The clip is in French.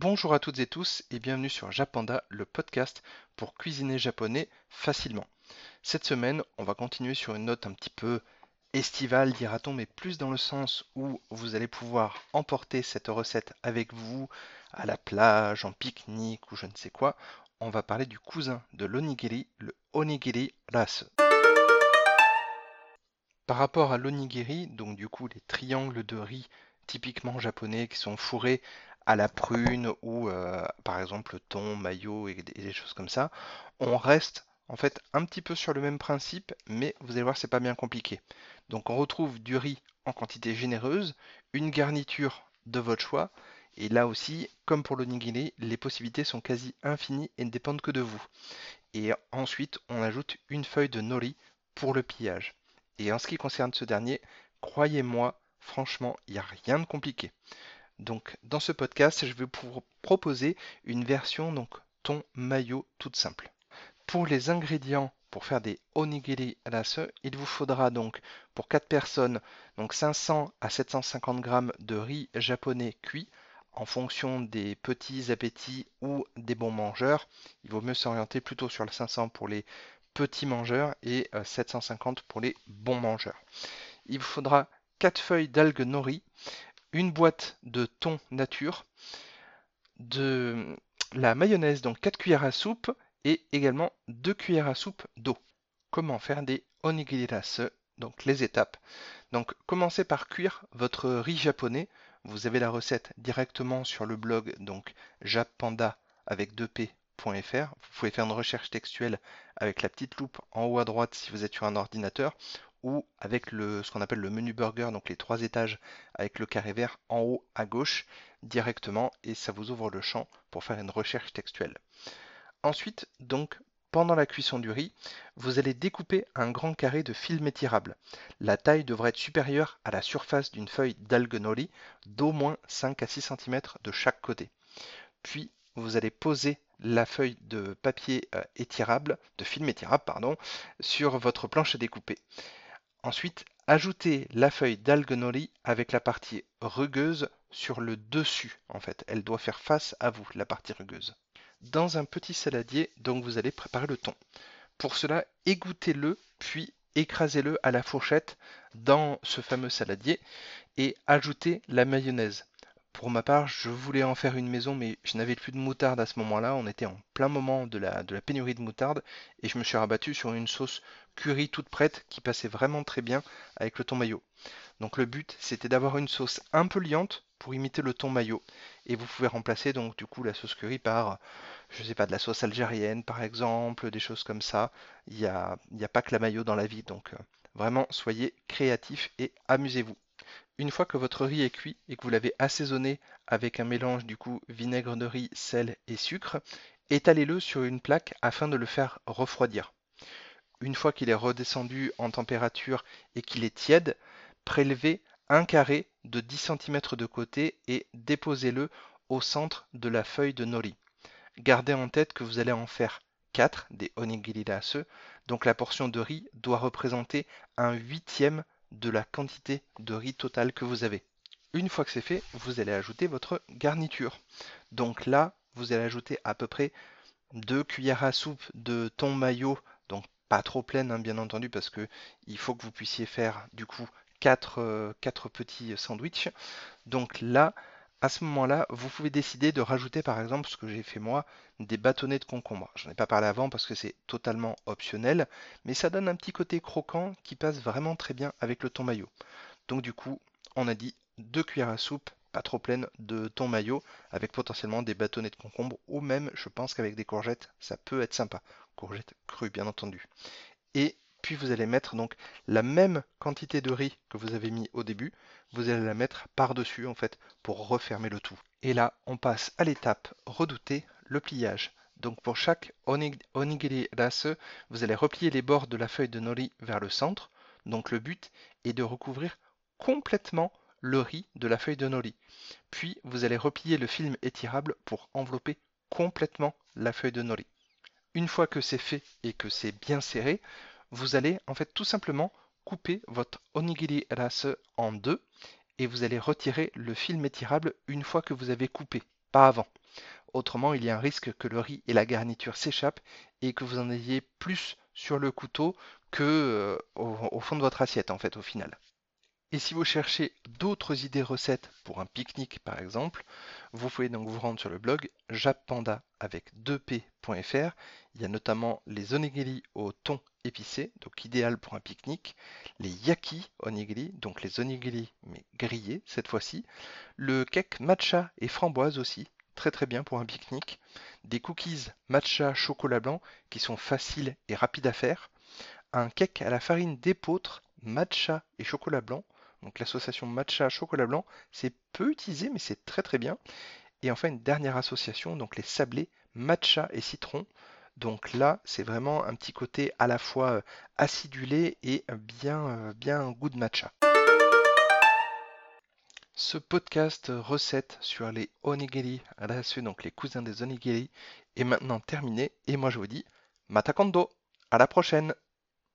Bonjour à toutes et tous et bienvenue sur Japanda, le podcast pour cuisiner japonais facilement. Cette semaine, on va continuer sur une note un petit peu estivale, dira-t-on, mais plus dans le sens où vous allez pouvoir emporter cette recette avec vous à la plage, en pique-nique ou je ne sais quoi. On va parler du cousin de l'onigiri, le onigiri rasu. Par rapport à l'onigiri, donc du coup les triangles de riz typiquement japonais qui sont fourrés à la prune ou euh, par exemple le thon, maillot et, des choses comme ça, on reste en fait un petit peu sur le même principe, mais vous allez voir c'est pas bien compliqué. Donc on retrouve du riz en quantité généreuse, une garniture de votre choix, et là aussi, comme pour l'onigiri, les possibilités sont quasi infinies et ne dépendent que de vous. Et ensuite, on ajoute une feuille de nori pour le pillage. Et en ce qui concerne ce dernier, croyez-moi, franchement, il n'y a rien de compliqué. Donc dans ce podcast, je vais vous proposer une version donc ton maillot toute simple. Pour les ingrédients pour faire des onigiri rasu, il vous faudra donc pour 4 personnes donc 500 à 750 g de riz japonais cuit en fonction des petits appétits ou des bons mangeurs. Il vaut mieux s'orienter plutôt sur le 500 pour les petits mangeurs et 750 euh, pour les bons mangeurs. Il vous faudra 4 feuilles d'algues nori, une boîte de thon nature, de la mayonnaise, donc 4 cuillères à soupe, et également 2 cuillères à soupe d'eau. Comment faire des onigiriras Donc les étapes. Donc commencez par cuire votre riz japonais. Vous avez la recette directement sur le blog donc jappanda avec 2p vous pouvez faire une recherche textuelle avec la petite loupe en haut à droite si vous êtes sur un ordinateur ou avec le, ce qu'on appelle le menu burger, donc les trois étages avec le carré vert en haut à gauche directement et ça vous ouvre le champ pour faire une recherche textuelle. Ensuite, donc, pendant la cuisson du riz, vous allez découper un grand carré de film étirable. La taille devrait être supérieure à la surface d'une feuille d'algue nori d'au moins 5 à 6 cm de chaque côté. Puis, vous allez poser la feuille de papier euh, étirable, de film étirable, pardon, sur votre planche à découper. Ensuite, ajoutez la feuille d'algue nori avec la partie rugueuse sur le dessus, en fait. Elle doit faire face à vous, la partie rugueuse. Dans un petit saladier, donc vous allez préparer le thon. Pour cela, égouttez-le, puis écrasez-le à la fourchette dans ce fameux saladier et ajoutez la mayonnaise. Pour ma part, je voulais en faire une maison, mais je n'avais plus de moutarde à ce moment-là. On était en plein moment de la, pénurie de moutarde et je me suis rabattu sur une sauce curry toute prête qui passait vraiment très bien avec le thon maillot. Donc le but, c'était d'avoir une sauce un peu liante pour imiter le thon maillot. Et vous pouvez remplacer donc du coup la sauce curry par, je sais pas, de la sauce algérienne par exemple, des choses comme ça. Il n'y a, pas que la maillot dans la vie, donc euh, vraiment soyez créatifs et amusez-vous. Une fois que votre riz est cuit et que vous l'avez assaisonné avec un mélange du coup vinaigre de riz, sel et sucre, étalez-le sur une plaque afin de le faire refroidir. Une fois qu'il est redescendu en température et qu'il est tiède, prélevez un carré de 10 cm de côté et déposez-le au centre de la feuille de nori. Gardez en tête que vous allez en faire 4 des onigiri donc la portion de riz doit représenter un huitième de la quantité de riz total que vous avez. Une fois que c'est fait, vous allez ajouter votre garniture. Donc là, vous allez ajouter à peu près 2 cuillères à soupe de thon maillot, donc pas trop pleine hein, bien entendu parce que il faut que vous puissiez faire du coup 4, euh, petits sandwichs. Donc là, à ce moment-là, vous pouvez décider de rajouter par exemple ce que j'ai fait moi, des bâtonnets de concombre. J'en ai pas parlé avant parce que c'est totalement optionnel, mais ça donne un petit côté croquant qui passe vraiment très bien avec le thon maillot. Donc du coup, on a dit deux cuillères à soupe, pas trop pleines, de thon maillot, avec potentiellement des bâtonnets de concombre, ou même, je pense qu'avec des courgettes, ça peut être sympa. Courgettes crues, bien entendu. Et puis vous allez mettre donc la même quantité de riz que vous avez mis au début, vous allez la mettre par-dessus en fait pour refermer le tout. Et là, on passe à l'étape redoutée, le pliage. Donc pour chaque onigiri rasu, vous allez replier les bords de la feuille de nori vers le centre. Donc le but est de recouvrir complètement le riz de la feuille de nori. Puis vous allez replier le film étirable pour envelopper complètement la feuille de nori. Une fois que c'est fait et que c'est bien serré, vous allez en fait tout simplement couper votre onigiri rasu en deux et vous allez retirer le film étirable une fois que vous avez coupé, pas avant. Autrement, il y a un risque que le riz et la garniture s'échappent et que vous en ayez plus sur le couteau que euh, au, au fond de votre assiette en fait au final. Et si vous cherchez d'autres idées recettes pour un pique-nique par exemple, vous pouvez donc vous rendre sur le blog jappanda avec 2p.fr. Il y a notamment les onigiri au thon donc idéal pour un pique-nique, les yaki onigiri, donc les onigiri mais grillés cette fois-ci, le cake matcha et framboise aussi, très très bien pour un pique-nique, des cookies matcha chocolat blanc qui sont faciles et rapides à faire, un cake à la farine d'épeautre matcha et chocolat blanc, donc l'association matcha chocolat blanc, c'est peu utilisé mais c'est très très bien. Et enfin une dernière association, donc les sablés matcha et citron. Donc là, c'est vraiment un petit côté à la fois euh, acidulé et bien, euh, bien goût de matcha. Ce podcast recette sur les onigiri donc les cousins des onigiri, est maintenant terminé. Et moi je vous dis, matakando À la prochaine